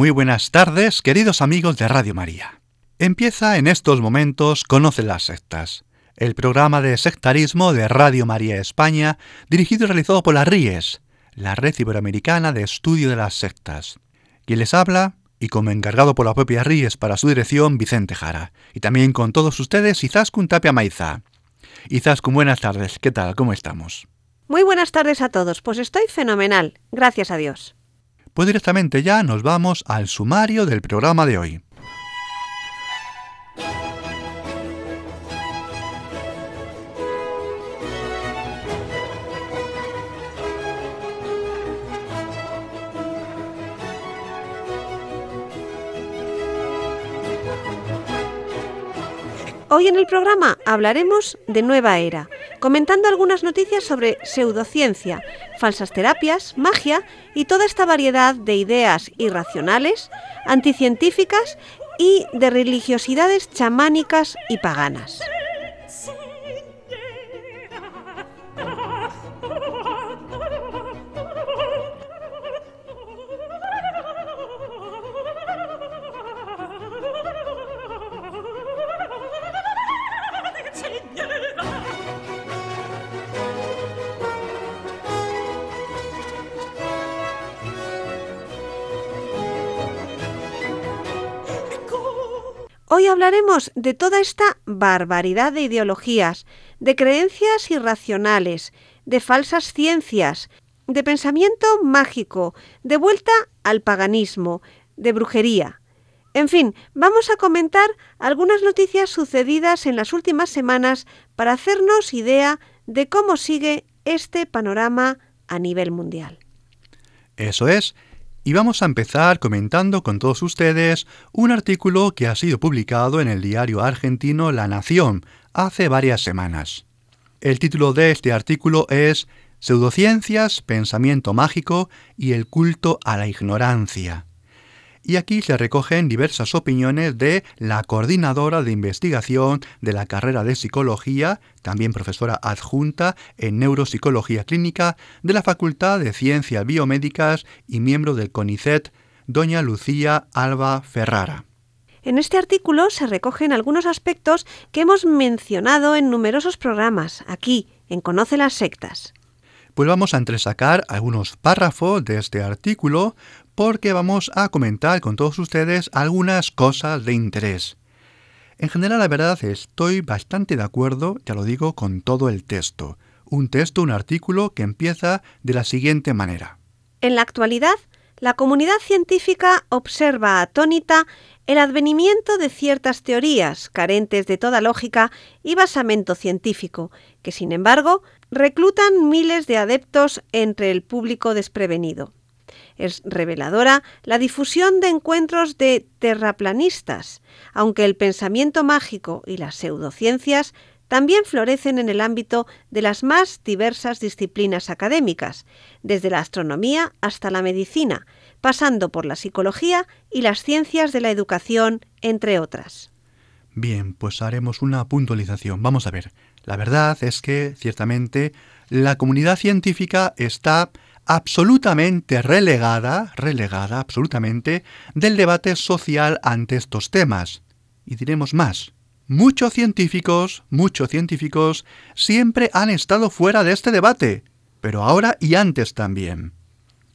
Muy buenas tardes, queridos amigos de Radio María. Empieza en estos momentos Conoce las sectas, el programa de sectarismo de Radio María España, dirigido y realizado por la RIES, la Red Iberoamericana de Estudio de las Sectas. Quien les habla, y como encargado por la propia RIES para su dirección, Vicente Jara. Y también con todos ustedes, Izaskun Tapia Maiza. Izaskun, buenas tardes, ¿qué tal? ¿Cómo estamos? Muy buenas tardes a todos, pues estoy fenomenal, gracias a Dios. Pues directamente ya nos vamos al sumario del programa de hoy. Hoy en el programa hablaremos de nueva era, comentando algunas noticias sobre pseudociencia, falsas terapias, magia y toda esta variedad de ideas irracionales, anticientíficas y de religiosidades chamánicas y paganas. Hoy hablaremos de toda esta barbaridad de ideologías, de creencias irracionales, de falsas ciencias, de pensamiento mágico, de vuelta al paganismo, de brujería. En fin, vamos a comentar algunas noticias sucedidas en las últimas semanas para hacernos idea de cómo sigue este panorama a nivel mundial. Eso es, y vamos a empezar comentando con todos ustedes un artículo que ha sido publicado en el diario argentino La Nación hace varias semanas. El título de este artículo es Pseudociencias, Pensamiento Mágico y el culto a la ignorancia y aquí se recogen diversas opiniones de la coordinadora de investigación de la carrera de psicología, también profesora adjunta en neuropsicología clínica de la Facultad de Ciencias Biomédicas y miembro del CONICET, doña Lucía Alba Ferrara. En este artículo se recogen algunos aspectos que hemos mencionado en numerosos programas, aquí, en Conoce las Sectas. Pues vamos a entresacar algunos párrafos de este artículo porque vamos a comentar con todos ustedes algunas cosas de interés. En general, la verdad, estoy bastante de acuerdo, ya lo digo, con todo el texto. Un texto, un artículo que empieza de la siguiente manera. En la actualidad, la comunidad científica observa atónita el advenimiento de ciertas teorías carentes de toda lógica y basamento científico, que sin embargo reclutan miles de adeptos entre el público desprevenido. Es reveladora la difusión de encuentros de terraplanistas, aunque el pensamiento mágico y las pseudociencias también florecen en el ámbito de las más diversas disciplinas académicas, desde la astronomía hasta la medicina, pasando por la psicología y las ciencias de la educación, entre otras. Bien, pues haremos una puntualización. Vamos a ver. La verdad es que, ciertamente, la comunidad científica está absolutamente relegada, relegada absolutamente, del debate social ante estos temas. Y diremos más. Muchos científicos, muchos científicos, siempre han estado fuera de este debate, pero ahora y antes también.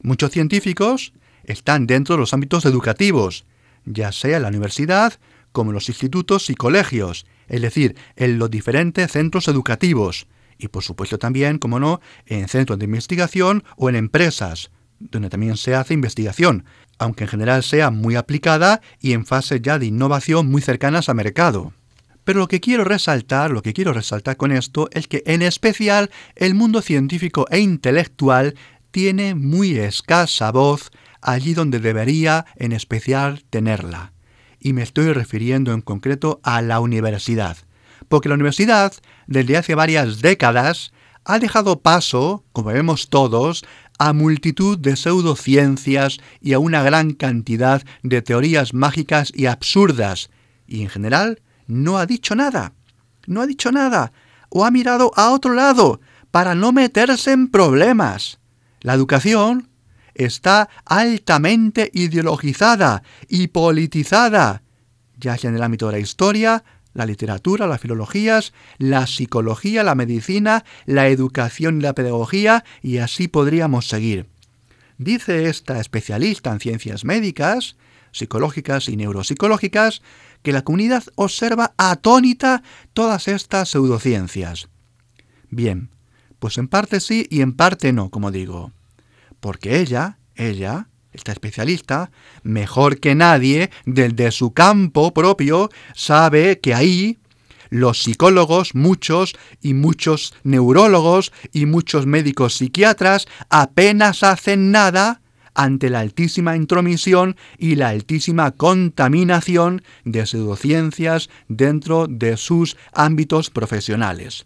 Muchos científicos están dentro de los ámbitos educativos, ya sea en la universidad como en los institutos y colegios, es decir, en los diferentes centros educativos, y por supuesto también, como no, en centros de investigación o en empresas, donde también se hace investigación, aunque en general sea muy aplicada y en fase ya de innovación muy cercanas al mercado. Pero lo que quiero resaltar, lo que quiero resaltar con esto es que en especial el mundo científico e intelectual tiene muy escasa voz allí donde debería en especial tenerla. Y me estoy refiriendo en concreto a la universidad. Porque la universidad, desde hace varias décadas, ha dejado paso, como vemos todos, a multitud de pseudociencias y a una gran cantidad de teorías mágicas y absurdas, y en general no ha dicho nada. No ha dicho nada, o ha mirado a otro lado, para no meterse en problemas. La educación está altamente ideologizada y politizada, ya sea en el ámbito de la historia, la literatura, las filologías, la psicología, la medicina, la educación y la pedagogía, y así podríamos seguir. Dice esta especialista en ciencias médicas, psicológicas y neuropsicológicas, que la comunidad observa atónita todas estas pseudociencias. Bien, pues en parte sí y en parte no, como digo. Porque ella, ella, esta especialista, mejor que nadie, desde su campo propio, sabe que ahí los psicólogos, muchos y muchos neurólogos y muchos médicos psiquiatras apenas hacen nada ante la altísima intromisión y la altísima contaminación de pseudociencias dentro de sus ámbitos profesionales.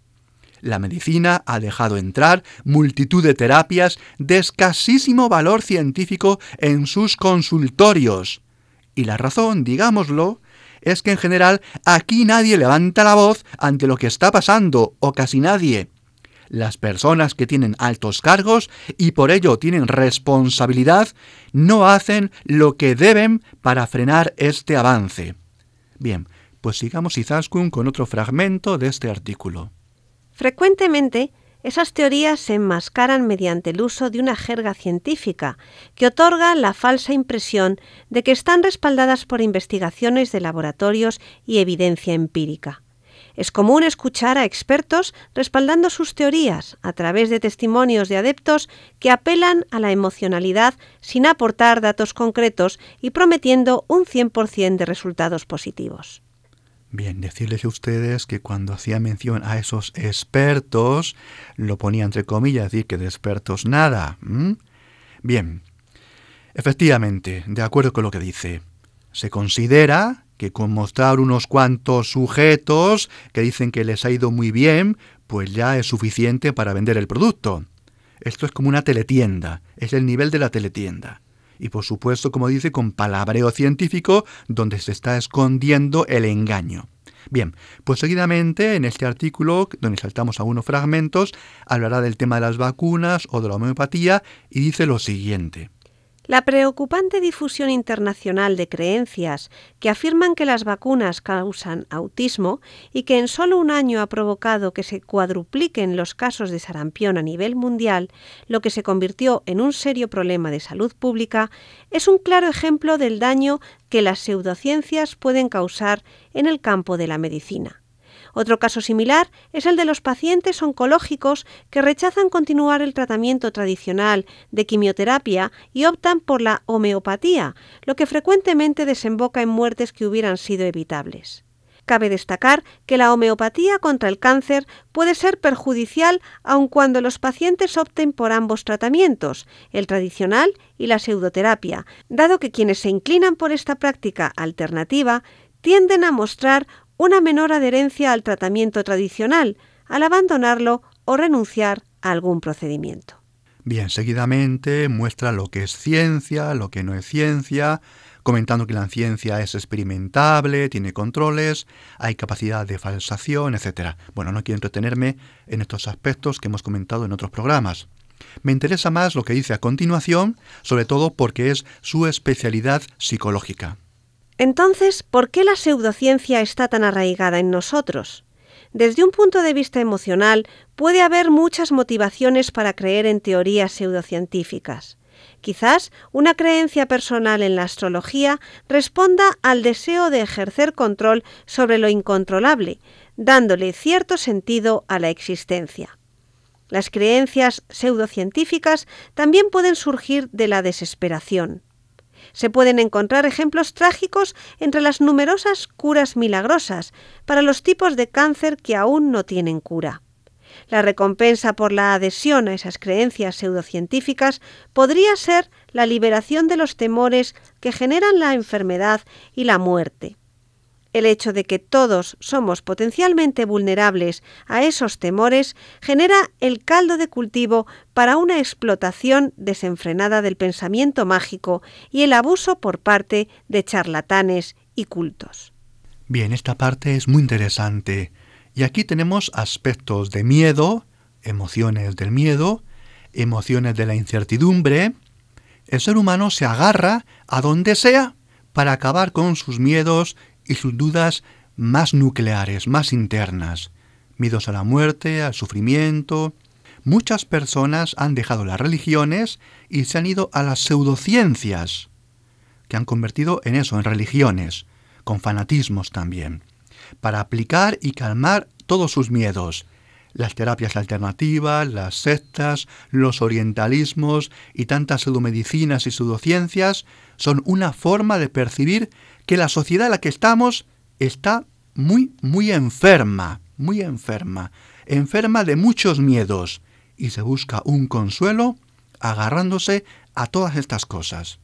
La medicina ha dejado entrar multitud de terapias de escasísimo valor científico en sus consultorios. Y la razón, digámoslo, es que en general aquí nadie levanta la voz ante lo que está pasando, o casi nadie. Las personas que tienen altos cargos y por ello tienen responsabilidad no hacen lo que deben para frenar este avance. Bien, pues sigamos Izaskun con otro fragmento de este artículo. Frecuentemente, esas teorías se enmascaran mediante el uso de una jerga científica que otorga la falsa impresión de que están respaldadas por investigaciones de laboratorios y evidencia empírica. Es común escuchar a expertos respaldando sus teorías a través de testimonios de adeptos que apelan a la emocionalidad sin aportar datos concretos y prometiendo un 100% de resultados positivos. Bien, decirles a ustedes que cuando hacía mención a esos expertos, lo ponía entre comillas, decir que de expertos nada. Bien, efectivamente, de acuerdo con lo que dice, se considera que con mostrar unos cuantos sujetos que dicen que les ha ido muy bien, pues ya es suficiente para vender el producto. Esto es como una teletienda, es el nivel de la teletienda y por supuesto, como dice, con palabreo científico donde se está escondiendo el engaño. Bien, pues seguidamente en este artículo, donde saltamos algunos fragmentos, hablará del tema de las vacunas o de la homeopatía y dice lo siguiente. La preocupante difusión internacional de creencias que afirman que las vacunas causan autismo y que en solo un año ha provocado que se cuadrupliquen los casos de sarampión a nivel mundial, lo que se convirtió en un serio problema de salud pública, es un claro ejemplo del daño que las pseudociencias pueden causar en el campo de la medicina. Otro caso similar es el de los pacientes oncológicos que rechazan continuar el tratamiento tradicional de quimioterapia y optan por la homeopatía, lo que frecuentemente desemboca en muertes que hubieran sido evitables. Cabe destacar que la homeopatía contra el cáncer puede ser perjudicial aun cuando los pacientes opten por ambos tratamientos, el tradicional y la pseudoterapia, dado que quienes se inclinan por esta práctica alternativa tienden a mostrar una menor adherencia al tratamiento tradicional al abandonarlo o renunciar a algún procedimiento. Bien, seguidamente muestra lo que es ciencia, lo que no es ciencia, comentando que la ciencia es experimentable, tiene controles, hay capacidad de falsación, etc. Bueno, no quiero entretenerme en estos aspectos que hemos comentado en otros programas. Me interesa más lo que dice a continuación, sobre todo porque es su especialidad psicológica. Entonces, ¿por qué la pseudociencia está tan arraigada en nosotros? Desde un punto de vista emocional, puede haber muchas motivaciones para creer en teorías pseudocientíficas. Quizás una creencia personal en la astrología responda al deseo de ejercer control sobre lo incontrolable, dándole cierto sentido a la existencia. Las creencias pseudocientíficas también pueden surgir de la desesperación. Se pueden encontrar ejemplos trágicos entre las numerosas curas milagrosas para los tipos de cáncer que aún no tienen cura. La recompensa por la adhesión a esas creencias pseudocientíficas podría ser la liberación de los temores que generan la enfermedad y la muerte. El hecho de que todos somos potencialmente vulnerables a esos temores genera el caldo de cultivo para una explotación desenfrenada del pensamiento mágico y el abuso por parte de charlatanes y cultos. Bien, esta parte es muy interesante. Y aquí tenemos aspectos de miedo, emociones del miedo, emociones de la incertidumbre. El ser humano se agarra a donde sea para acabar con sus miedos y sus dudas más nucleares, más internas. Miedos a la muerte, al sufrimiento. Muchas personas han dejado las religiones y se han ido a las pseudociencias, que han convertido en eso, en religiones, con fanatismos también, para aplicar y calmar todos sus miedos. Las terapias alternativas, las sectas, los orientalismos y tantas pseudomedicinas y pseudociencias son una forma de percibir que la sociedad en la que estamos está muy, muy enferma, muy enferma, enferma de muchos miedos, y se busca un consuelo agarrándose a todas estas cosas.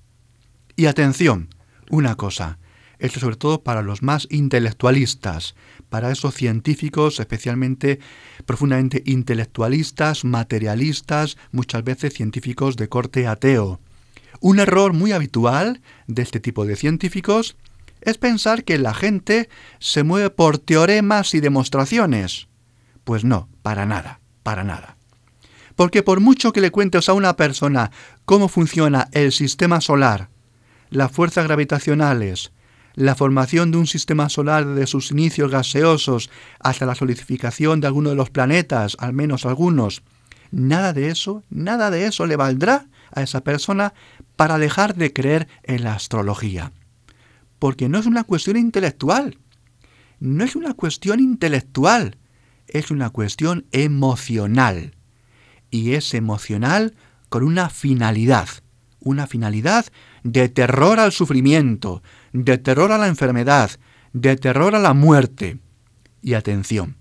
Y atención, una cosa, esto sobre todo para los más intelectualistas, para esos científicos especialmente profundamente intelectualistas, materialistas, muchas veces científicos de corte ateo. Un error muy habitual de este tipo de científicos es pensar que la gente se mueve por teoremas y demostraciones. Pues no, para nada, para nada. Porque por mucho que le cuentes a una persona cómo funciona el sistema solar, las fuerzas gravitacionales, la formación de un sistema solar desde sus inicios gaseosos hasta la solidificación de alguno de los planetas, al menos algunos, nada de eso, nada de eso le valdrá a esa persona para dejar de creer en la astrología porque no es una cuestión intelectual. No es una cuestión intelectual, es una cuestión emocional. Y es emocional con una finalidad, una finalidad de terror al sufrimiento, de terror a la enfermedad, de terror a la muerte. Y atención,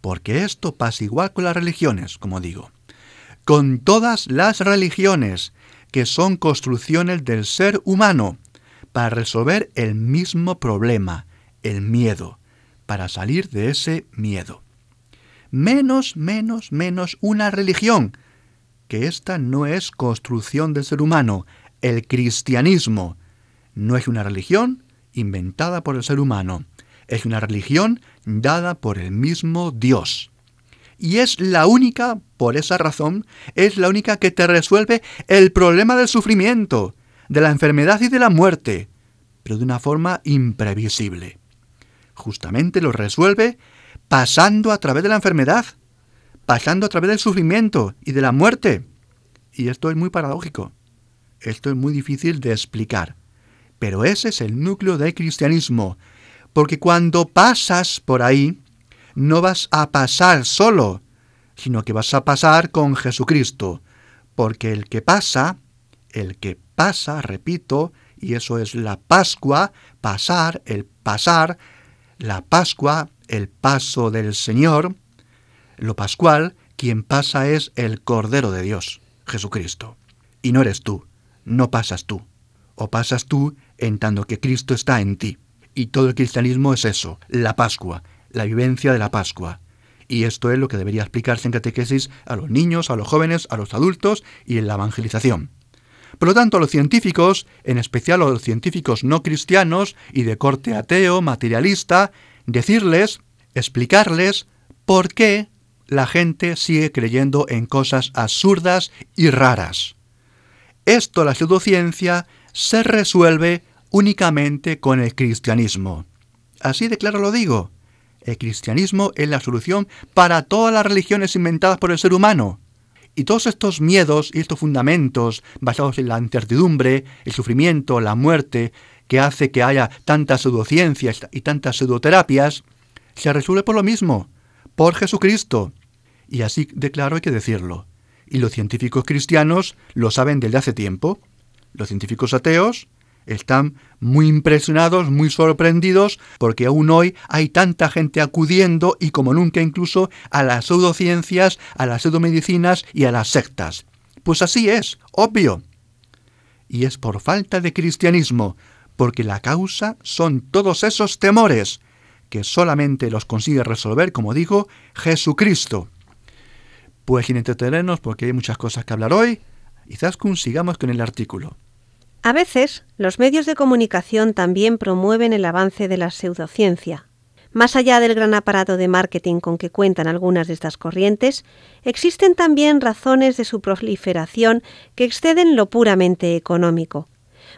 porque esto pasa igual con las religiones, como digo. Con todas las religiones que son construcciones del ser humano, para resolver el mismo problema, el miedo, para salir de ese miedo. Menos, menos, menos una religión, que esta no es construcción del ser humano, el cristianismo no es una religión inventada por el ser humano, es una religión dada por el mismo Dios. Y es la única, por esa razón, es la única que te resuelve el problema del sufrimiento, de la enfermedad y de la muerte, pero de una forma imprevisible. Justamente lo resuelve pasando a través de la enfermedad, pasando a través del sufrimiento y de la muerte. Y esto es muy paradójico. Esto es muy difícil de explicar. Pero ese es el núcleo del cristianismo. Porque cuando pasas por ahí, no vas a pasar solo, sino que vas a pasar con Jesucristo. Porque el que pasa, el que pasa, repito, y eso es la Pascua, pasar, el pasar, la Pascua, el paso del Señor, lo pascual, quien pasa es el Cordero de Dios, Jesucristo. Y no eres tú, no pasas tú, o pasas tú en tanto que Cristo está en ti. Y todo el cristianismo es eso, la Pascua, la vivencia de la Pascua. Y esto es lo que debería explicarse en catequesis a los niños, a los jóvenes, a los adultos y en la evangelización. Por lo tanto, los científicos, en especial a los científicos no cristianos y de corte ateo, materialista, decirles, explicarles por qué la gente sigue creyendo en cosas absurdas y raras. Esto, la pseudociencia, se resuelve únicamente con el cristianismo. Así de claro lo digo. El cristianismo es la solución para todas las religiones inventadas por el ser humano. Y todos estos miedos y estos fundamentos basados en la incertidumbre, el sufrimiento, la muerte, que hace que haya tantas pseudociencias y tantas pseudoterapias, se resuelve por lo mismo, por Jesucristo. Y así de claro hay que decirlo. Y los científicos cristianos lo saben desde hace tiempo. Los científicos ateos Están muy impresionados, muy sorprendidos, porque aún hoy hay tanta gente acudiendo y como nunca incluso a las pseudociencias, a las pseudomedicinas y a las sectas. Pues así es, obvio. Y es por falta de cristianismo, porque la causa son todos esos temores, que solamente los consigue resolver, como digo, Jesucristo. Pues sin entretenernos, porque hay muchas cosas que hablar hoy, Izaskun sigamos con el artículo. A veces, los medios de comunicación también promueven el avance de la pseudociencia. Más allá del gran aparato de marketing con que cuentan algunas de estas corrientes, existen también razones de su proliferación que exceden lo puramente económico.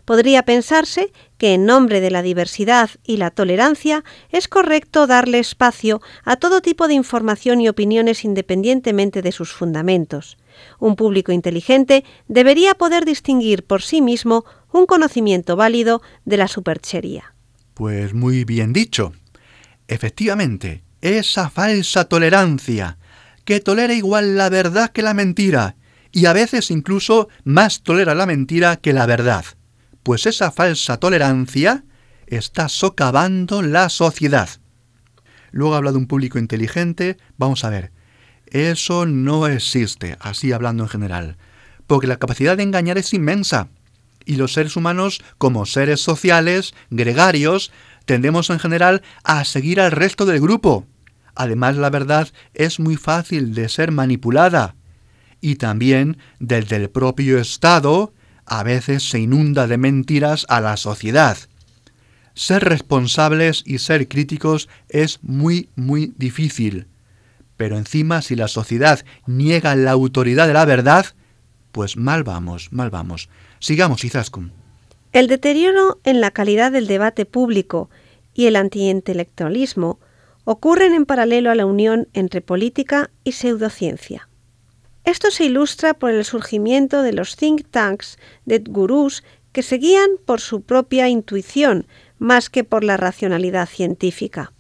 Podría pensarse que en nombre de la diversidad y la tolerancia es correcto darle espacio a todo tipo de información y opiniones independientemente de sus fundamentos. Un público inteligente debería poder distinguir por sí mismo un conocimiento válido de la superchería. Pues muy bien dicho. Efectivamente, esa falsa tolerancia, que tolera igual la verdad que la mentira, y a veces incluso más tolera la mentira que la verdad. Pues esa falsa tolerancia está socavando la sociedad. Luego habla de un público inteligente. Vamos a ver, eso no existe, así hablando en general, porque la capacidad de engañar es inmensa. Y los seres humanos, como seres sociales, gregarios, tendemos en general a seguir al resto del grupo. Además, la verdad es muy fácil de ser manipulada. Y también, desde el propio Estado, a veces se inunda de mentiras a la sociedad. Ser responsables y ser críticos es muy, muy difícil. Pero encima, si la sociedad niega la autoridad de la verdad, pues mal vamos, mal vamos. Sigamos, Izaskun. El deterioro en la calidad del debate público y el antiintelectualismo ocurren en paralelo a la unión entre política y pseudociencia. Esto se ilustra por el surgimiento de los think tanks de gurús que se guían por su propia intuición más que por la racionalidad científica.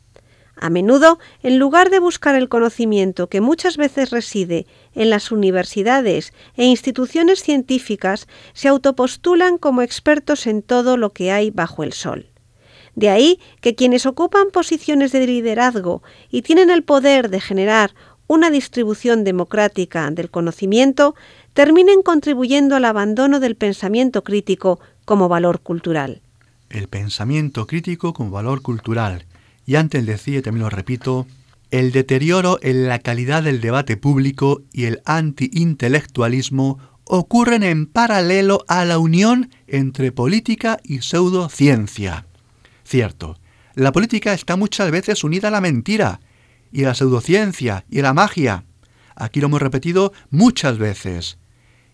A menudo, en lugar de buscar el conocimiento que muchas veces reside en las universidades e instituciones científicas, se autopostulan como expertos en todo lo que hay bajo el sol. De ahí que quienes ocupan posiciones de liderazgo y tienen el poder de generar una distribución democrática del conocimiento terminen contribuyendo al abandono del pensamiento crítico como valor cultural. El pensamiento crítico como valor cultural y antes decía, y también lo repito, el deterioro en la calidad del debate público y el antiintelectualismo ocurren en paralelo a la unión entre política y pseudociencia. Cierto, la política está muchas veces unida a la mentira, y a la pseudociencia, y a la magia. Aquí lo hemos repetido muchas veces.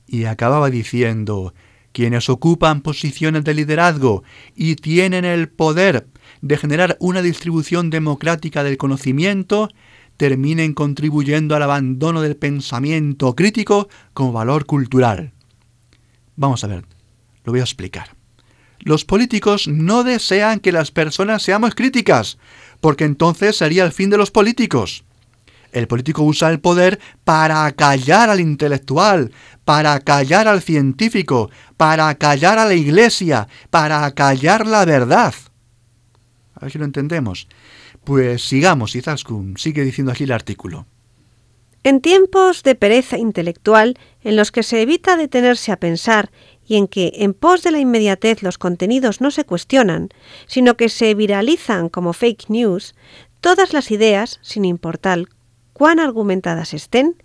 Y acababa diciendo, quienes ocupan posiciones de liderazgo y tienen el poder de generar una distribución democrática del conocimiento, terminen contribuyendo al abandono del pensamiento crítico como valor cultural. Vamos a ver, lo voy a explicar. Los políticos no desean que las personas seamos críticas, porque entonces sería el fin de los políticos. El político usa el poder para callar al intelectual, para callar al científico, para callar a la iglesia, para callar la verdad. A ver si lo entendemos. Pues sigamos, Izaskun, sigue diciendo aquí el artículo. En tiempos de pereza intelectual, en los que se evita detenerse a pensar y en que, en pos de la inmediatez, los contenidos no se cuestionan, sino que se viralizan como fake news, todas las ideas, sin importar cuán argumentadas estén,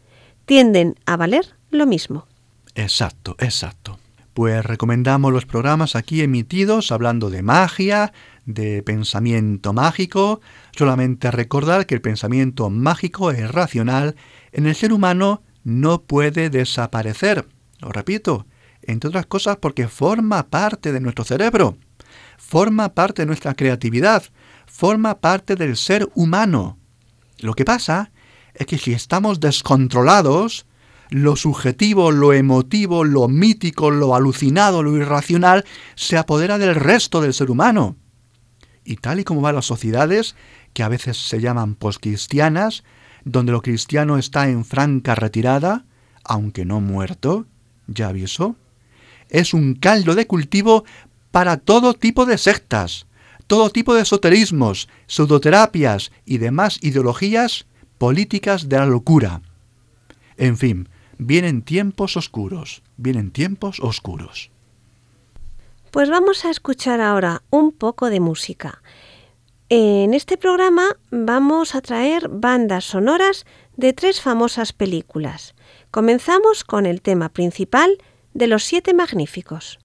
tienden a valer lo mismo. Exacto, exacto. Pues recomendamos los programas aquí emitidos hablando de magia, de pensamiento mágico, solamente recordar que el pensamiento mágico es racional, en el ser humano no puede desaparecer. Lo repito, entre otras cosas porque forma parte de nuestro cerebro, forma parte de nuestra creatividad, forma parte del ser humano. Lo que pasa es que si estamos descontrolados, lo subjetivo, lo emotivo, lo mítico, lo alucinado, lo irracional, se apodera del resto del ser humano. Y tal y como van las sociedades, que a veces se llaman poscristianas, donde lo cristiano está en franca retirada, aunque no muerto, ya aviso, es un caldo de cultivo para todo tipo de sectas, todo tipo de esoterismos, pseudoterapias y demás ideologías políticas de la locura. En fin, vienen tiempos oscuros, vienen tiempos oscuros. Pues vamos a escuchar ahora un poco de música. En este programa vamos a traer bandas sonoras de tres famosas películas. Comenzamos con el tema principal de Los Siete Magníficos.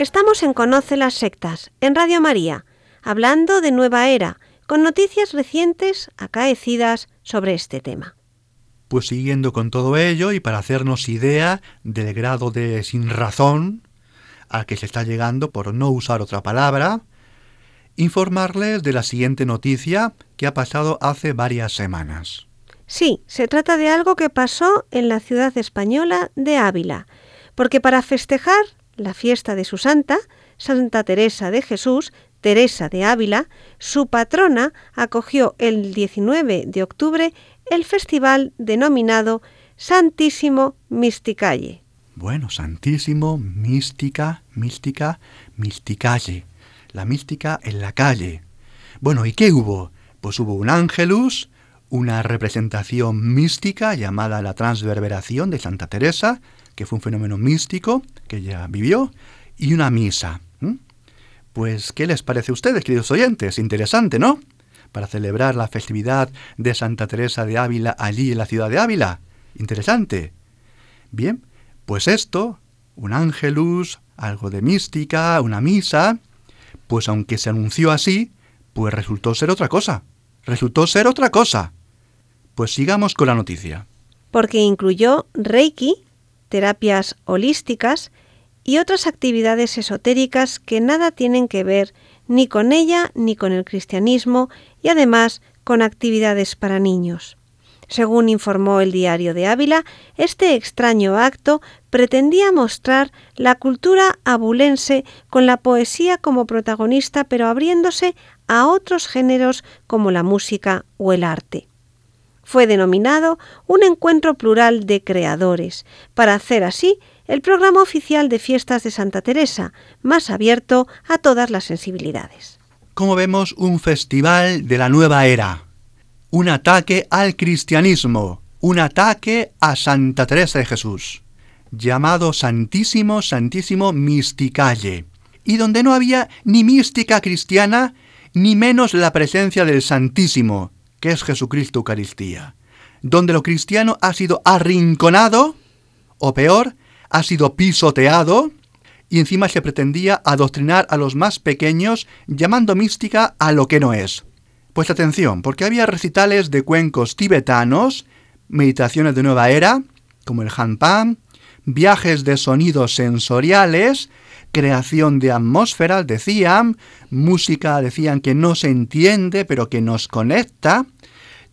Estamos en Conoce las Sectas, en Radio María, hablando de Nueva Era, con noticias recientes acaecidas sobre este tema. Pues siguiendo con todo ello y para hacernos idea del grado de sin razón al que se está llegando por no usar otra palabra, informarles de la siguiente noticia que ha pasado hace varias semanas. Sí, se trata de algo que pasó en la ciudad española de Ávila, porque para festejar la fiesta de su santa, Santa Teresa de Jesús, Teresa de Ávila, su patrona acogió el 19 de octubre el festival denominado Santísimo Misticalle. Bueno, Santísimo, mística, mística, misticalle. La mística en la calle. Bueno, ¿y qué hubo? Pues hubo un ángelus, una representación mística llamada la transverberación de Santa Teresa, que fue un fenómeno místico que ella vivió, y una misa. Pues, ¿qué les parece a ustedes, queridos oyentes? Interesante, ¿no? Para celebrar la festividad de Santa Teresa de Ávila allí en la ciudad de Ávila. Interesante. Bien, pues esto, un ángelus, algo de mística, una misa, pues aunque se anunció así, pues resultó ser otra cosa. Resultó ser otra cosa. Pues sigamos con la noticia. Porque incluyó Reiki, terapias holísticas y otras actividades esotéricas que nada tienen que ver ni con ella ni con el cristianismo y además con actividades para niños. Según informó el diario de Ávila, este extraño acto pretendía mostrar la cultura abulense con la poesía como protagonista, pero abriéndose a otros géneros como la música o el arte fue denominado un encuentro plural de creadores, para hacer así el programa oficial de fiestas de Santa Teresa, más abierto a todas las sensibilidades. Como vemos, un festival de la nueva era, un ataque al cristianismo, un ataque a Santa Teresa de Jesús, llamado Santísimo, Santísimo Misticalle, y donde no había ni mística cristiana, ni menos la presencia del Santísimo, que es Jesucristo Eucaristía, donde lo cristiano ha sido arrinconado, o peor, ha sido pisoteado, y encima se pretendía adoctrinar a los más pequeños llamando mística a lo que no es. Pues atención, porque había recitales de cuencos tibetanos, meditaciones de nueva era, como el Hanpan, viajes de sonidos sensoriales, creación de atmósferas, decían, música, decían que no se entiende, pero que nos conecta,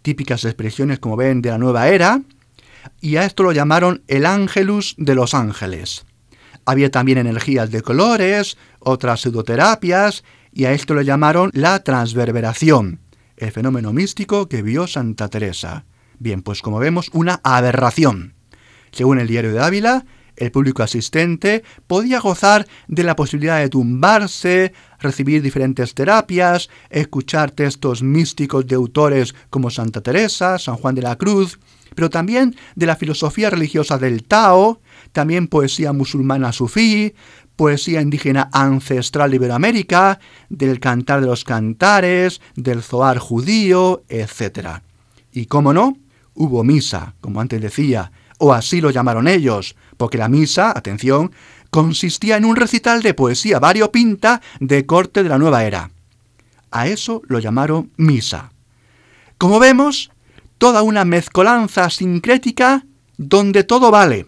típicas expresiones como ven de la nueva era, y a esto lo llamaron el ángelus de los ángeles. Había también energías de colores, otras pseudoterapias, y a esto lo llamaron la transverberación, el fenómeno místico que vio Santa Teresa. Bien, pues como vemos, una aberración. Según el diario de Ávila, el público asistente podía gozar de la posibilidad de tumbarse, recibir diferentes terapias, escuchar textos místicos de autores como Santa Teresa, San Juan de la Cruz, pero también de la filosofía religiosa del Tao, también poesía musulmana sufí, poesía indígena ancestral Iberoamérica, del cantar de los cantares, del zoar judío, etc. Y cómo no, hubo misa, como antes decía, o así lo llamaron ellos, porque la misa, atención, consistía en un recital de poesía variopinta de corte de la nueva era. A eso lo llamaron misa. Como vemos, toda una mezcolanza sincrética donde todo vale.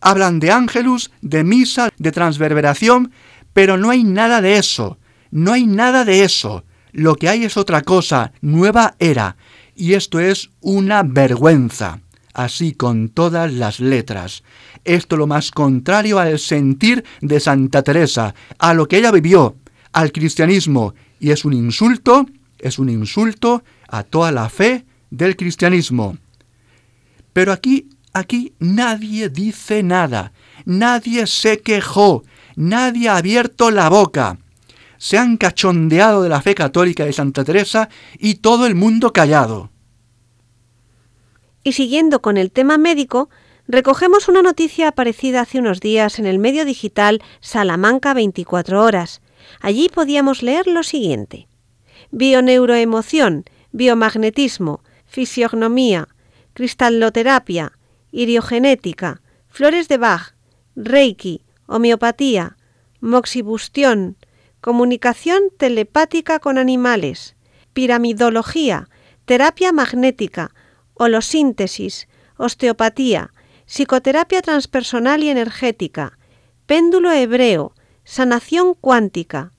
Hablan de ángelus, de misa, de transverberación, pero no hay nada de eso, no hay nada de eso. Lo que hay es otra cosa, nueva era, y esto es una vergüenza, así con todas las letras. Esto lo más contrario al sentir de Santa Teresa, a lo que ella vivió, al cristianismo, y es un insulto, es un insulto a toda la fe del cristianismo. Pero aquí, aquí nadie dice nada, nadie se quejó, nadie ha abierto la boca. Se han cachondeado de la fe católica de Santa Teresa y todo el mundo callado. Y siguiendo con el tema médico, recogemos una noticia aparecida hace unos días en el medio digital Salamanca 24 horas. Allí podíamos leer lo siguiente. Bioneuroemoción, biomagnetismo, fisiognomía, cristalloterapia, iriogenética, flores de Bach, reiki, homeopatía, moxibustión, comunicación telepática con animales, piramidología, terapia magnética, holosíntesis, osteopatía, psicoterapia transpersonal y energética, péndulo hebreo, sanación cuántica.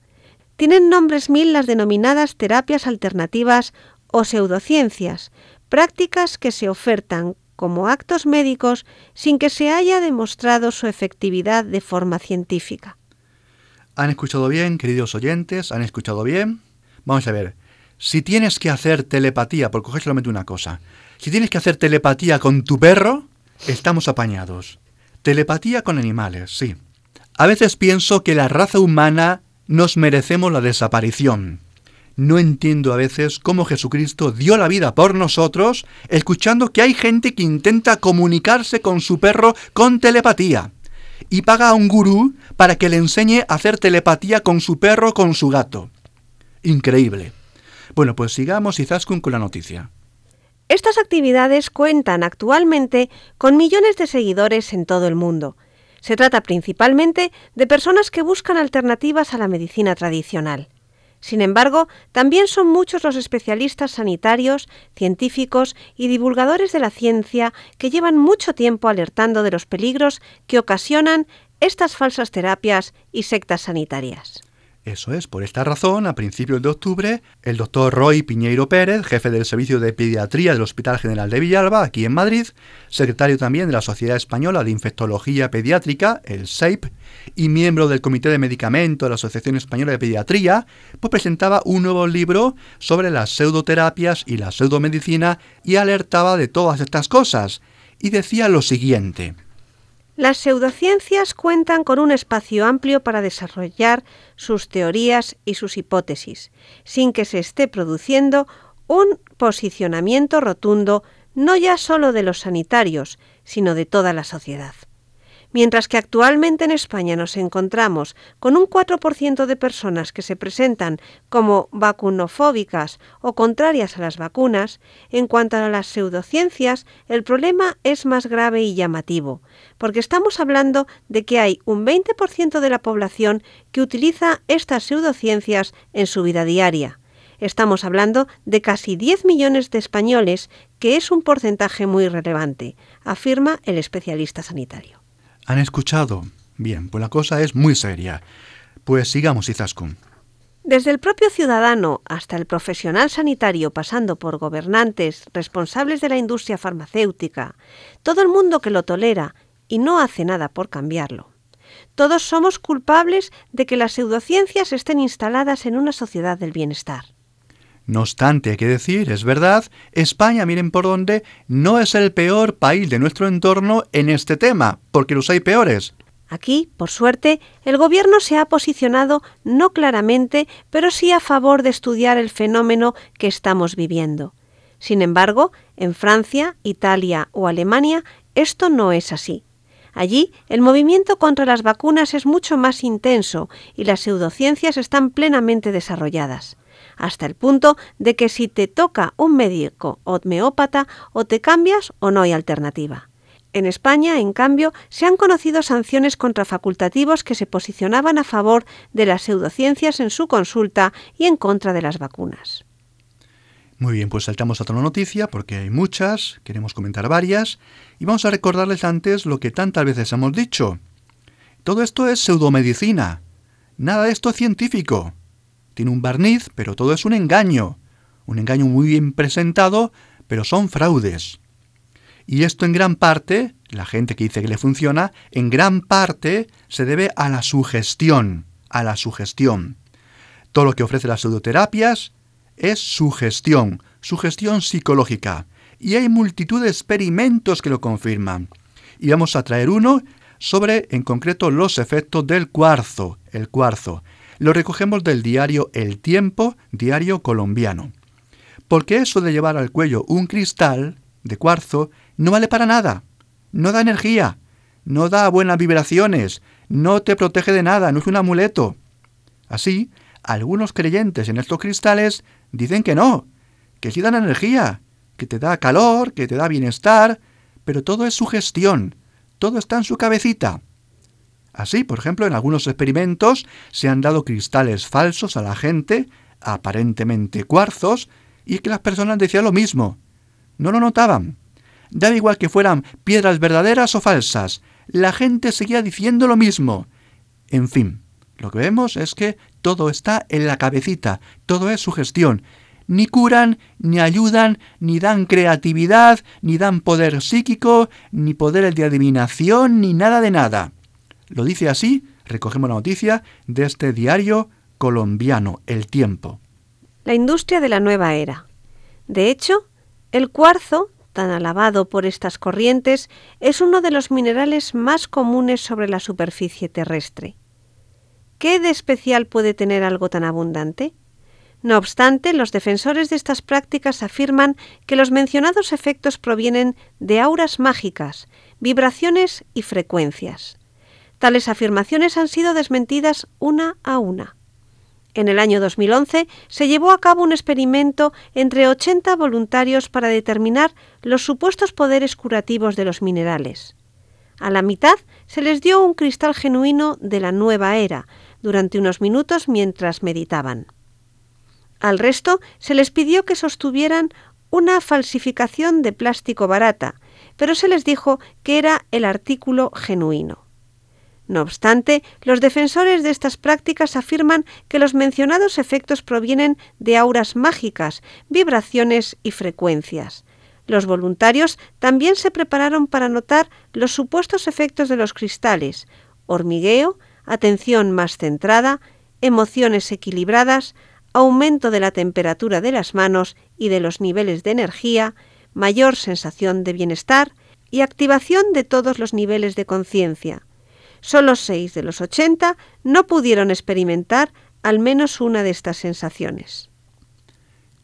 Tienen nombres mil las denominadas terapias alternativas o pseudociencias, prácticas que se ofertan como actos médicos sin que se haya demostrado su efectividad de forma científica. ¿Han escuchado bien, queridos oyentes? ¿Han escuchado bien? Vamos a ver. Si tienes que hacer telepatía, por coger solamente una cosa, si tienes que hacer telepatía con tu perro, estamos apañados. Telepatía con animales, sí. A veces pienso que la raza humana nos merecemos la desaparición. No entiendo a veces cómo Jesucristo dio la vida por nosotros, escuchando que hay gente que intenta comunicarse con su perro con telepatía y paga a un gurú para que le enseñe a hacer telepatía con su perro con su gato. Increíble. Bueno, pues sigamos Izaskun con la noticia. Estas actividades cuentan actualmente con millones de seguidores en todo el mundo. Se trata principalmente de personas que buscan alternativas a la medicina tradicional. Sin embargo, también son muchos los especialistas sanitarios, científicos y divulgadores de la ciencia que llevan mucho tiempo alertando de los peligros que ocasionan estas falsas terapias y sectas sanitarias. Eso es, por esta razón, a principios de octubre, el doctor Roy Piñeiro Pérez, jefe del Servicio de Pediatría del Hospital General de Villalba, aquí en Madrid, secretario también de la Sociedad Española de Infectología Pediátrica, el SEIP, y miembro del Comité de Medicamento de la Asociación Española de Pediatría, pues presentaba un nuevo libro sobre las pseudoterapias y la pseudomedicina y alertaba de todas estas cosas, y decía lo siguiente. Las pseudociencias cuentan con un espacio amplio para desarrollar sus teorías y sus hipótesis, sin que se esté produciendo un posicionamiento rotundo no ya solo de los sanitarios, sino de toda la sociedad. Mientras que actualmente en España nos encontramos con un 4% de personas que se presentan como vacunofóbicas o contrarias a las vacunas, en cuanto a las pseudociencias, el problema es más grave y llamativo, porque estamos hablando de que hay un 20% de la población que utiliza estas pseudociencias en su vida diaria. Estamos hablando de casi 10 millones de españoles, que es un porcentaje muy relevante, afirma el especialista sanitario. ¿Han escuchado? Bien, pues la cosa es muy seria. Pues sigamos, Izaskun. Desde el propio ciudadano hasta el profesional sanitario, pasando por gobernantes, responsables de la industria farmacéutica, todo el mundo que lo tolera y no hace nada por cambiarlo. Todos somos culpables de que las pseudociencias estén instaladas en una sociedad del bienestar. No obstante, hay que decir, es verdad, España, miren por dónde, no es el peor país de nuestro entorno en este tema, porque los hay peores. Aquí, por suerte, el Gobierno se ha posicionado no claramente, pero sí a favor de estudiar el fenómeno que estamos viviendo. Sin embargo, en Francia, Italia o Alemania esto no es así. Allí, el movimiento contra las vacunas es mucho más intenso y las pseudociencias están plenamente desarrolladas hasta el punto de que si te toca un médico homeópata o te cambias o no hay alternativa. En España, en cambio, se han conocido sanciones contra facultativos que se posicionaban a favor de las pseudociencias en su consulta y en contra de las vacunas. Muy bien, pues saltamos a otra noticia porque hay muchas, queremos comentar varias y vamos a recordarles antes lo que tantas veces hemos dicho. Todo esto es pseudomedicina. Nada de esto es científico tiene un barniz, pero todo es un engaño. Un engaño muy bien presentado, pero son fraudes. Y esto en gran parte, la gente que dice que le funciona, en gran parte se debe a la sugestión, a la sugestión. Todo lo que ofrece las pseudoterapias es sugestión, sugestión psicológica. Y hay multitud de experimentos que lo confirman. Y vamos a traer uno sobre, en concreto, los efectos del cuarzo, el cuarzo. Lo recogemos del diario El Tiempo, diario colombiano. Porque eso de llevar al cuello un cristal de cuarzo no vale para nada. No da energía, no da buenas vibraciones, no te protege de nada, no es un amuleto. Así, algunos creyentes en estos cristales dicen que no, que sí dan energía, que te da calor, que te da bienestar, pero todo es sugestión, todo está en su cabecita. Así, por ejemplo, en algunos experimentos se han dado cristales falsos a la gente, aparentemente cuarzos, y que las personas decían lo mismo. No lo notaban. Daba igual que fueran piedras verdaderas o falsas, la gente seguía diciendo lo mismo. En fin, lo que vemos es que todo está en la cabecita, todo es sugestión. Ni curan, ni ayudan, ni dan creatividad, ni dan poder psíquico, ni poder de adivinación, ni nada de nada. Lo dice así, recogemos la noticia de este diario colombiano, El Tiempo. La industria de la nueva era. De hecho, el cuarzo, tan alabado por estas corrientes, es uno de los minerales más comunes sobre la superficie terrestre. ¿Qué de especial puede tener algo tan abundante? No obstante, los defensores de estas prácticas afirman que los mencionados efectos provienen de auras mágicas, vibraciones y frecuencias. Tales afirmaciones han sido desmentidas una a una. En el año 2011 se llevó a cabo un experimento entre 80 voluntarios para determinar los supuestos poderes curativos de los minerales. A la mitad se les dio un cristal genuino de la nueva era durante unos minutos mientras meditaban. Al resto se les pidió que sostuvieran una falsificación de plástico barata, pero se les dijo que era el artículo genuino. No obstante, los defensores de estas prácticas afirman que los mencionados efectos provienen de auras mágicas, vibraciones y frecuencias. Los voluntarios también se prepararon para notar los supuestos efectos de los cristales, hormigueo, atención más centrada, emociones equilibradas, aumento de la temperatura de las manos y de los niveles de energía, mayor sensación de bienestar y activación de todos los niveles de conciencia. Solo seis de los 80 no pudieron experimentar al menos una de estas sensaciones.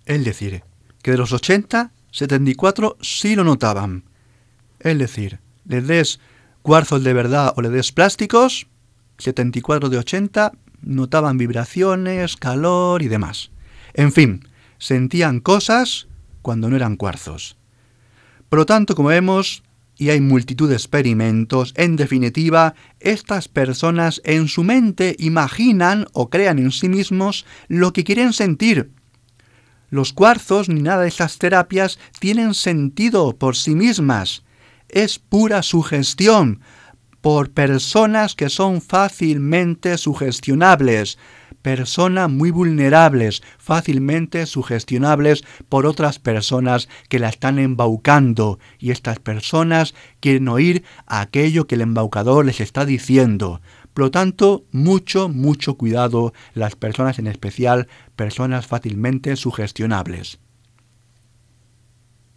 Es decir, que de los 80, 74 sí lo notaban. Es decir, le des cuarzos de verdad o le des plásticos, 74 de 80 notaban vibraciones, calor y demás. En fin, sentían cosas cuando no eran cuarzos. Por lo tanto, como vemos, y hay multitud de experimentos, en definitiva, estas personas en su mente imaginan o crean en sí mismos lo que quieren sentir. Los cuarzos ni nada de esas terapias tienen sentido por sí mismas. Es pura sugestión, por personas que son fácilmente sugestionables, personas muy vulnerables, fácilmente sugestionables por otras personas que la están embaucando y estas personas quieren oír aquello que el embaucador les está diciendo. Por lo tanto, mucho, mucho cuidado las personas en especial, personas fácilmente sugestionables.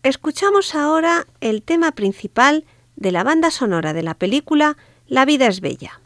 Escuchamos ahora el tema principal de la banda sonora de la película La vida es bella.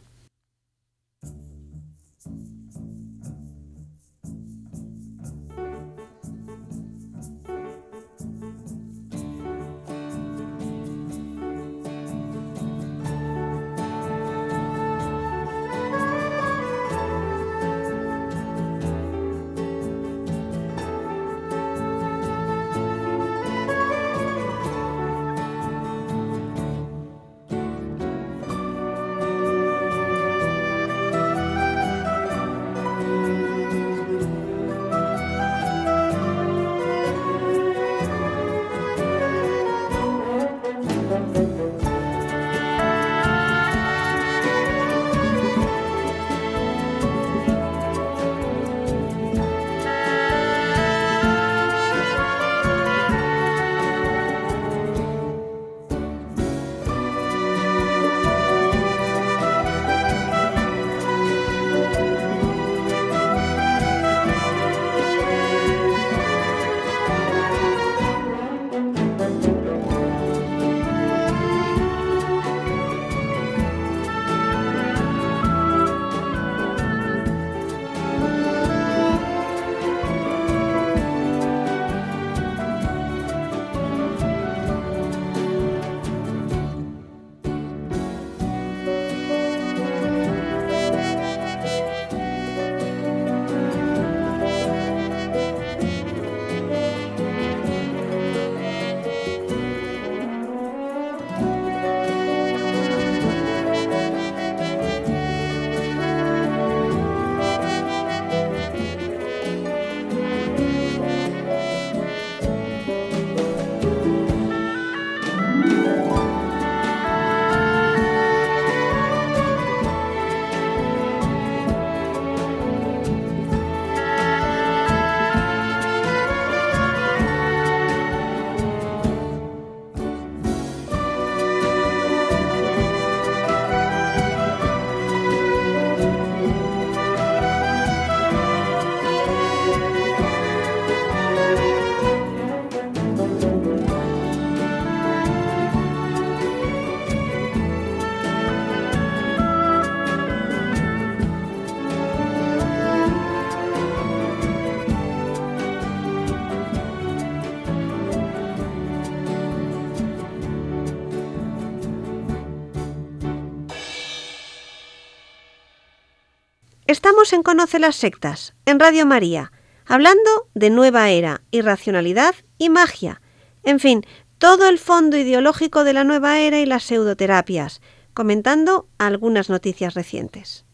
Estamos en Conoce las Sectas, en Radio María, hablando de nueva era, irracionalidad y magia. En fin, todo el fondo ideológico de la nueva era y las pseudoterapias, comentando algunas noticias recientes.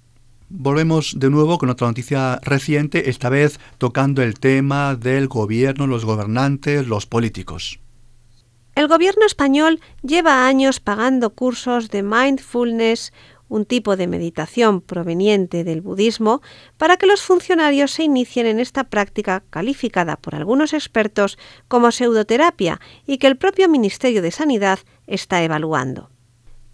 Volvemos de nuevo con otra noticia reciente, esta vez tocando el tema del gobierno, los gobernantes, los políticos. El gobierno español lleva años pagando cursos de mindfulness, un tipo de meditación proveniente del budismo, para que los funcionarios se inicien en esta práctica calificada por algunos expertos como pseudoterapia y que el propio Ministerio de Sanidad está evaluando.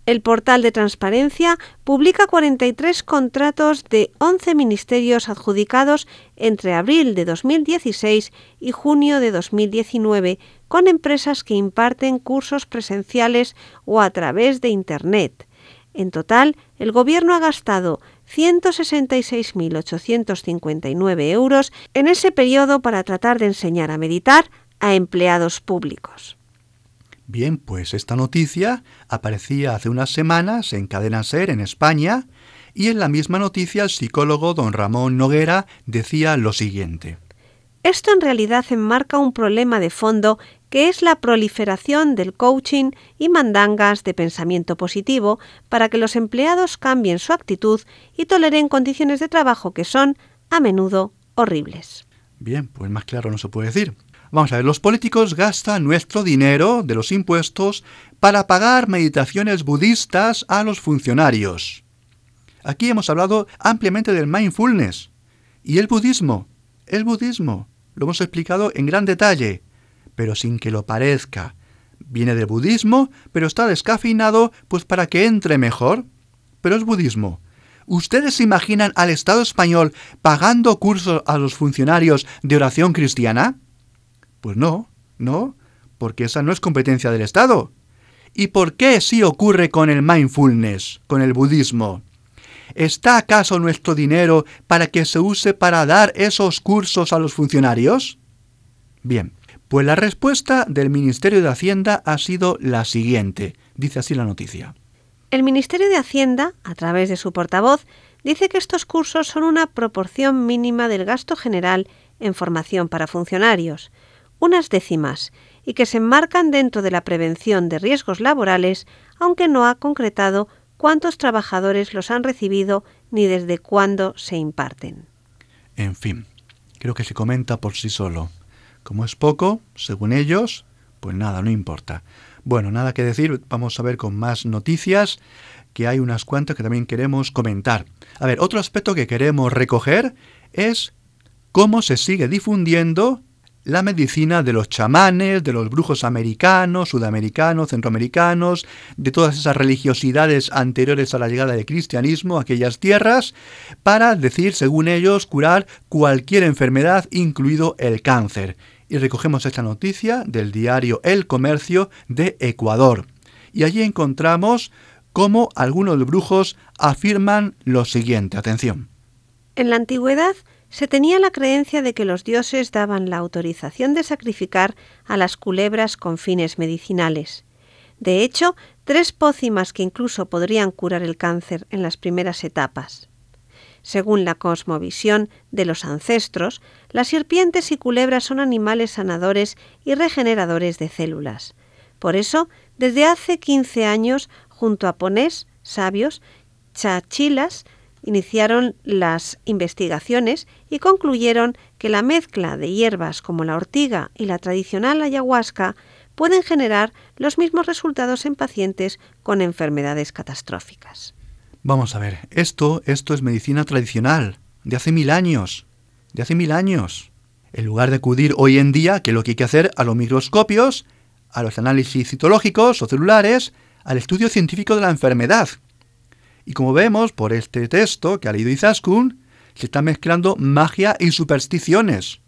El portal de transparencia publica 43 contratos de 11 ministerios adjudicados entre abril de 2016 y junio de 2019 con empresas que imparten cursos presenciales o a través de Internet. En total, el Gobierno ha gastado 166.859 euros en ese periodo para tratar de enseñar a meditar a empleados públicos. Bien, pues esta noticia aparecía hace unas semanas en Cadena Ser en España y en la misma noticia el psicólogo don Ramón Noguera decía lo siguiente. Esto en realidad enmarca un problema de fondo que es la proliferación del coaching y mandangas de pensamiento positivo para que los empleados cambien su actitud y toleren condiciones de trabajo que son, a menudo, horribles. Bien, pues más claro no se puede decir. Vamos a ver, los políticos gastan nuestro dinero de los impuestos para pagar meditaciones budistas a los funcionarios. Aquí hemos hablado ampliamente del mindfulness y el budismo. El budismo, lo hemos explicado en gran detalle, pero sin que lo parezca. Viene del budismo, pero está descafeinado pues para que entre mejor. Pero es budismo. ¿Ustedes se imaginan al Estado español pagando cursos a los funcionarios de oración cristiana? Pues no, no, porque esa no es competencia del Estado. ¿Y por qué sí ocurre con el mindfulness, con el budismo? ¿Está acaso nuestro dinero para que se use para dar esos cursos a los funcionarios? Bien, pues la respuesta del Ministerio de Hacienda ha sido la siguiente, dice así la noticia. El Ministerio de Hacienda, a través de su portavoz, dice que estos cursos son una proporción mínima del gasto general en formación para funcionarios, unas décimas, y que se enmarcan dentro de la prevención de riesgos laborales, aunque no ha concretado cuántos trabajadores los han recibido ni desde cuándo se imparten. En fin, creo que se comenta por sí solo. Como es poco, según ellos, pues nada, no importa. Bueno, nada que decir, vamos a ver con más noticias, que hay unas cuantas que también queremos comentar. A ver, otro aspecto que queremos recoger es cómo se sigue difundiendo la medicina de los chamanes, de los brujos americanos, sudamericanos, centroamericanos, de todas esas religiosidades anteriores a la llegada del cristianismo a aquellas tierras, para decir, según ellos, curar cualquier enfermedad, incluido el cáncer. Y recogemos esta noticia del diario El Comercio de Ecuador. Y allí encontramos cómo algunos brujos afirman lo siguiente. Atención. En la antigüedad, se tenía la creencia de que los dioses daban la autorización de sacrificar a las culebras con fines medicinales. De hecho, tres pócimas que incluso podrían curar el cáncer en las primeras etapas. Según la cosmovisión de los ancestros, las serpientes y culebras son animales sanadores y regeneradores de células. Por eso, desde hace 15 años, junto a ponés, sabios, chachilas, iniciaron las investigaciones y concluyeron que la mezcla de hierbas como la ortiga y la tradicional ayahuasca pueden generar los mismos resultados en pacientes con enfermedades catastróficas. Vamos a ver, esto, esto es medicina tradicional, de hace mil años, de hace mil años. En lugar de acudir hoy en día, que lo que hay que hacer a los microscopios, a los análisis citológicos o celulares, al estudio científico de la enfermedad, y como vemos por este texto que ha leído Izaskun, se está mezclando magia y supersticiones.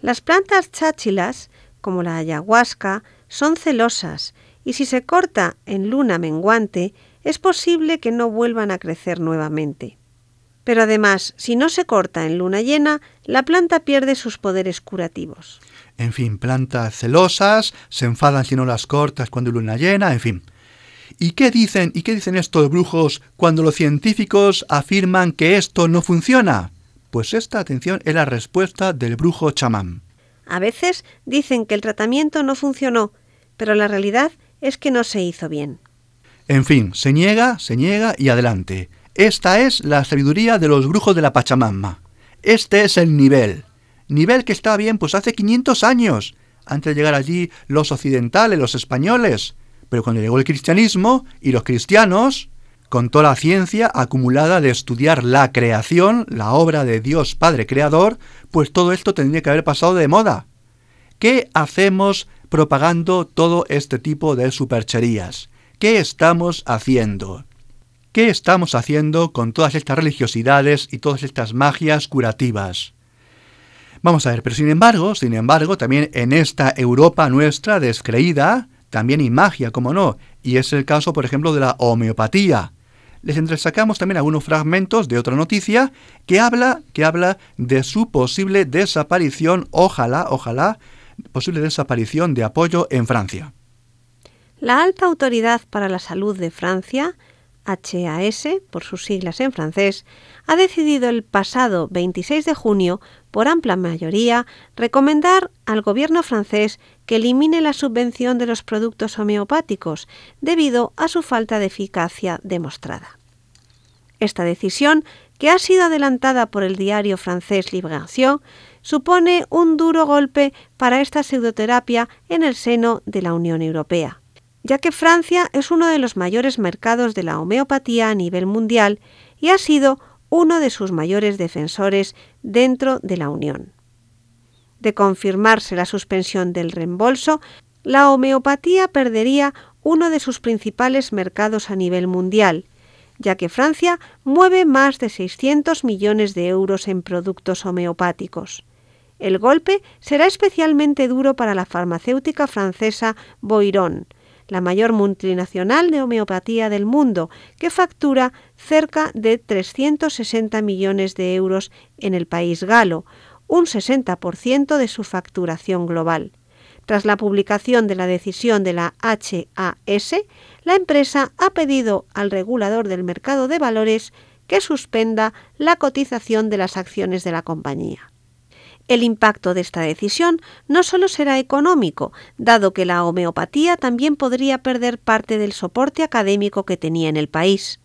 Las plantas cháchilas, como la ayahuasca, son celosas y si se corta en luna menguante, es posible que no vuelvan a crecer nuevamente. Pero además, si no se corta en luna llena, la planta pierde sus poderes curativos. En fin, plantas celosas, se enfadan si no las cortas cuando hay luna llena, en fin. ¿Y qué dicen y qué dicen estos brujos cuando los científicos afirman que esto no funciona? Pues esta atención es la respuesta del brujo chamán. A veces dicen que el tratamiento no funcionó, pero la realidad es que no se hizo bien. En fin, se niega, se niega y adelante. Esta es la sabiduría de los brujos de la Pachamama. Este es el nivel. Nivel que está bien pues hace 500 años, antes de llegar allí los occidentales, los españoles. Pero cuando llegó el cristianismo y los cristianos, con toda la ciencia acumulada de estudiar la creación, la obra de Dios Padre Creador, pues todo esto tendría que haber pasado de moda. ¿Qué hacemos propagando todo este tipo de supercherías? ¿Qué estamos haciendo? ¿Qué estamos haciendo con todas estas religiosidades y todas estas magias curativas? Vamos a ver, pero sin embargo, sin embargo, también en esta Europa nuestra descreída, también hay magia, como no, y es el caso, por ejemplo, de la homeopatía. Les entresacamos también algunos fragmentos de otra noticia que habla, que habla de su posible desaparición, ojalá, ojalá, posible desaparición de apoyo en Francia. La Alta Autoridad para la Salud de Francia, HAS, por sus siglas en francés, ha decidido el pasado 26 de junio, por amplia mayoría, recomendar al gobierno francés que elimine la subvención de los productos homeopáticos debido a su falta de eficacia demostrada. Esta decisión, que ha sido adelantada por el diario francés Libération, supone un duro golpe para esta pseudoterapia en el seno de la Unión Europea ya que Francia es uno de los mayores mercados de la homeopatía a nivel mundial y ha sido uno de sus mayores defensores dentro de la Unión. De confirmarse la suspensión del reembolso, la homeopatía perdería uno de sus principales mercados a nivel mundial, ya que Francia mueve más de 600 millones de euros en productos homeopáticos. El golpe será especialmente duro para la farmacéutica francesa Boiron, la mayor multinacional de homeopatía del mundo, que factura cerca de 360 millones de euros en el país galo, un 60% de su facturación global. Tras la publicación de la decisión de la HAS, la empresa ha pedido al regulador del mercado de valores que suspenda la cotización de las acciones de la compañía. El impacto de esta decisión no solo será económico, dado que la homeopatía también podría perder parte del soporte académico que tenía en el país.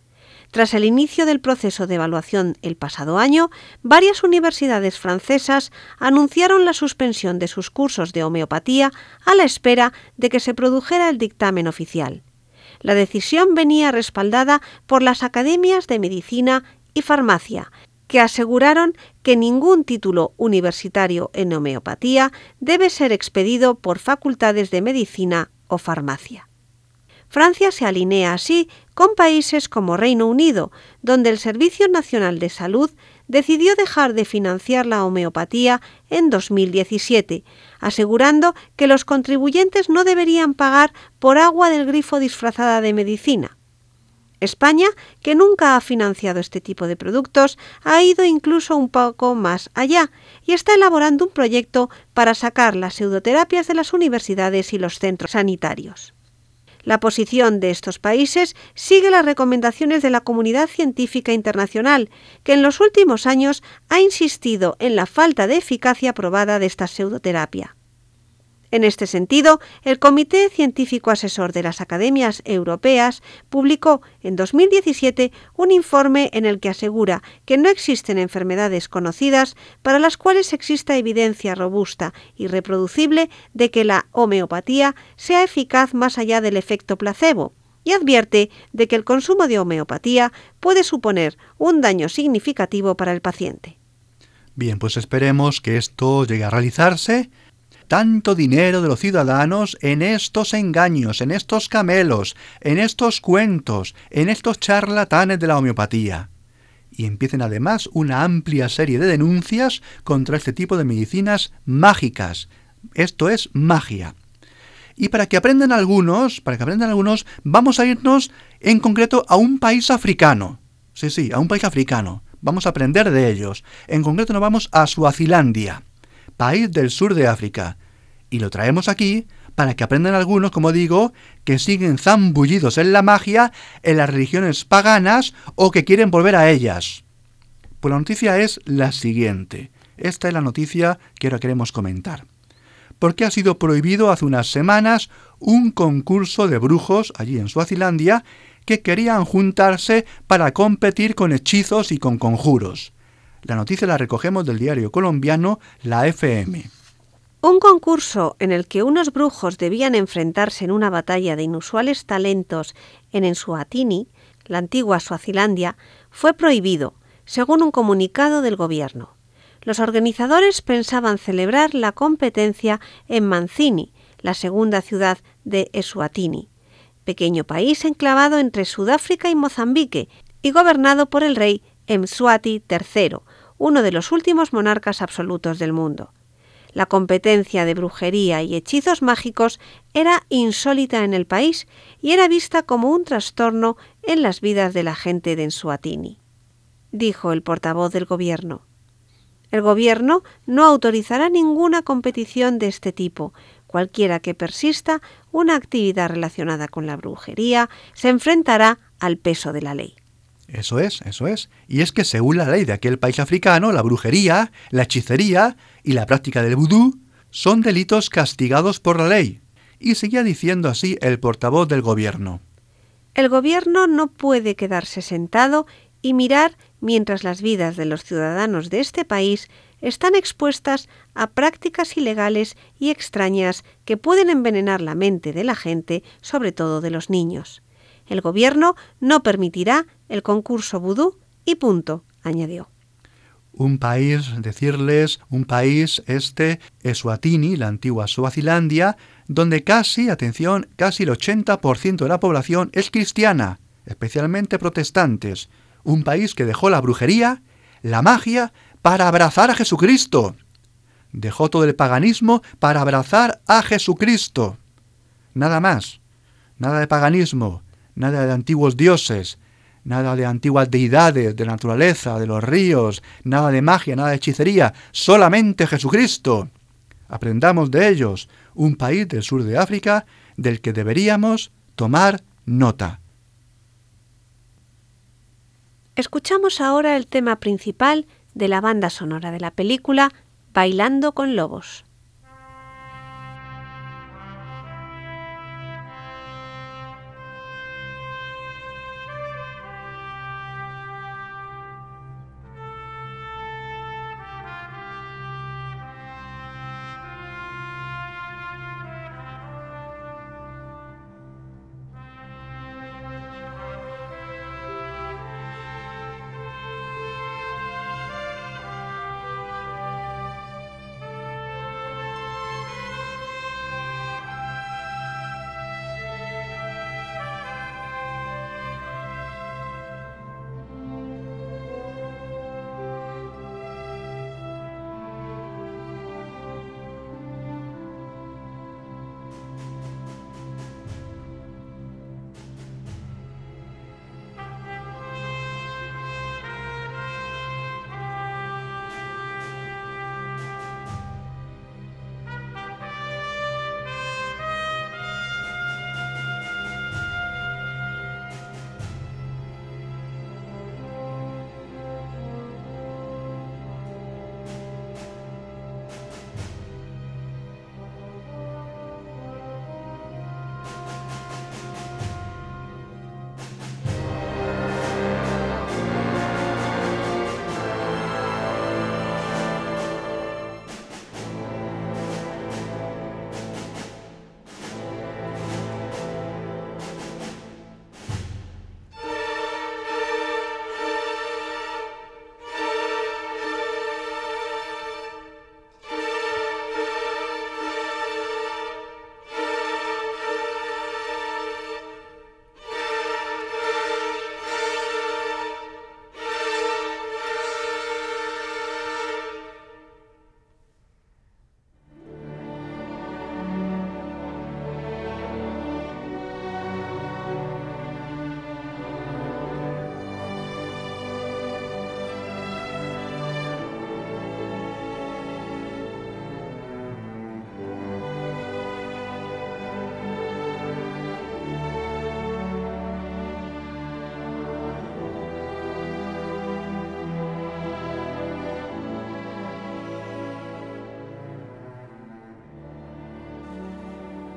Tras el inicio del proceso de evaluación el pasado año, varias universidades francesas anunciaron la suspensión de sus cursos de homeopatía a la espera de que se produjera el dictamen oficial. La decisión venía respaldada por las academias de medicina y farmacia, que aseguraron que ningún título universitario en homeopatía debe ser expedido por facultades de medicina o farmacia. Francia se alinea así con países como Reino Unido, donde el Servicio Nacional de Salud decidió dejar de financiar la homeopatía en 2017, asegurando que los contribuyentes no deberían pagar por agua del grifo disfrazada de medicina. España, que nunca ha financiado este tipo de productos, ha ido incluso un poco más allá y está elaborando un proyecto para sacar las pseudoterapias de las universidades y los centros sanitarios. La posición de estos países sigue las recomendaciones de la comunidad científica internacional, que en los últimos años ha insistido en la falta de eficacia probada de esta pseudoterapia. En este sentido, el Comité Científico Asesor de las Academias Europeas publicó en 2017 un informe en el que asegura que no existen enfermedades conocidas para las cuales exista evidencia robusta y reproducible de que la homeopatía sea eficaz más allá del efecto placebo y advierte de que el consumo de homeopatía puede suponer un daño significativo para el paciente. Bien, pues esperemos que esto llegue a realizarse tanto dinero de los ciudadanos en estos engaños, en estos camelos, en estos cuentos, en estos charlatanes de la homeopatía. Y empiecen además una amplia serie de denuncias contra este tipo de medicinas mágicas. Esto es magia. Y para que aprendan algunos, para que aprendan algunos, vamos a irnos en concreto a un país africano. Sí, sí, a un país africano. Vamos a aprender de ellos. En concreto nos vamos a Suazilandia país del sur de África. Y lo traemos aquí para que aprendan algunos, como digo, que siguen zambullidos en la magia, en las religiones paganas o que quieren volver a ellas. Pues la noticia es la siguiente. Esta es la noticia que ahora queremos comentar. Porque ha sido prohibido hace unas semanas un concurso de brujos allí en Suazilandia que querían juntarse para competir con hechizos y con conjuros. La noticia la recogemos del diario colombiano La FM. Un concurso en el que unos brujos debían enfrentarse en una batalla de inusuales talentos en Ensuatini, la antigua Suazilandia, fue prohibido, según un comunicado del gobierno. Los organizadores pensaban celebrar la competencia en Mancini, la segunda ciudad de Eswatini, pequeño país enclavado entre Sudáfrica y Mozambique y gobernado por el rey Mswati III, uno de los últimos monarcas absolutos del mundo. La competencia de brujería y hechizos mágicos era insólita en el país y era vista como un trastorno en las vidas de la gente de Ensuatini, dijo el portavoz del gobierno. El gobierno no autorizará ninguna competición de este tipo. Cualquiera que persista una actividad relacionada con la brujería se enfrentará al peso de la ley. Eso es, eso es. Y es que según la ley de aquel país africano, la brujería, la hechicería y la práctica del vudú son delitos castigados por la ley. Y seguía diciendo así el portavoz del gobierno. El gobierno no puede quedarse sentado y mirar mientras las vidas de los ciudadanos de este país están expuestas a prácticas ilegales y extrañas que pueden envenenar la mente de la gente, sobre todo de los niños. El gobierno no permitirá el concurso vudú y punto, añadió. Un país, decirles, un país este, Eswatini, la antigua Suazilandia, donde casi, atención, casi el 80% de la población es cristiana, especialmente protestantes. Un país que dejó la brujería, la magia, para abrazar a Jesucristo. Dejó todo el paganismo para abrazar a Jesucristo. Nada más. Nada de paganismo, nada de antiguos dioses, nada de antiguas deidades, de naturaleza, de los ríos, nada de magia, nada de hechicería, solamente Jesucristo. Aprendamos de ellos, un país del sur de África del que deberíamos tomar nota. Escuchamos ahora el tema principal de la banda sonora de la película Bailando con Lobos.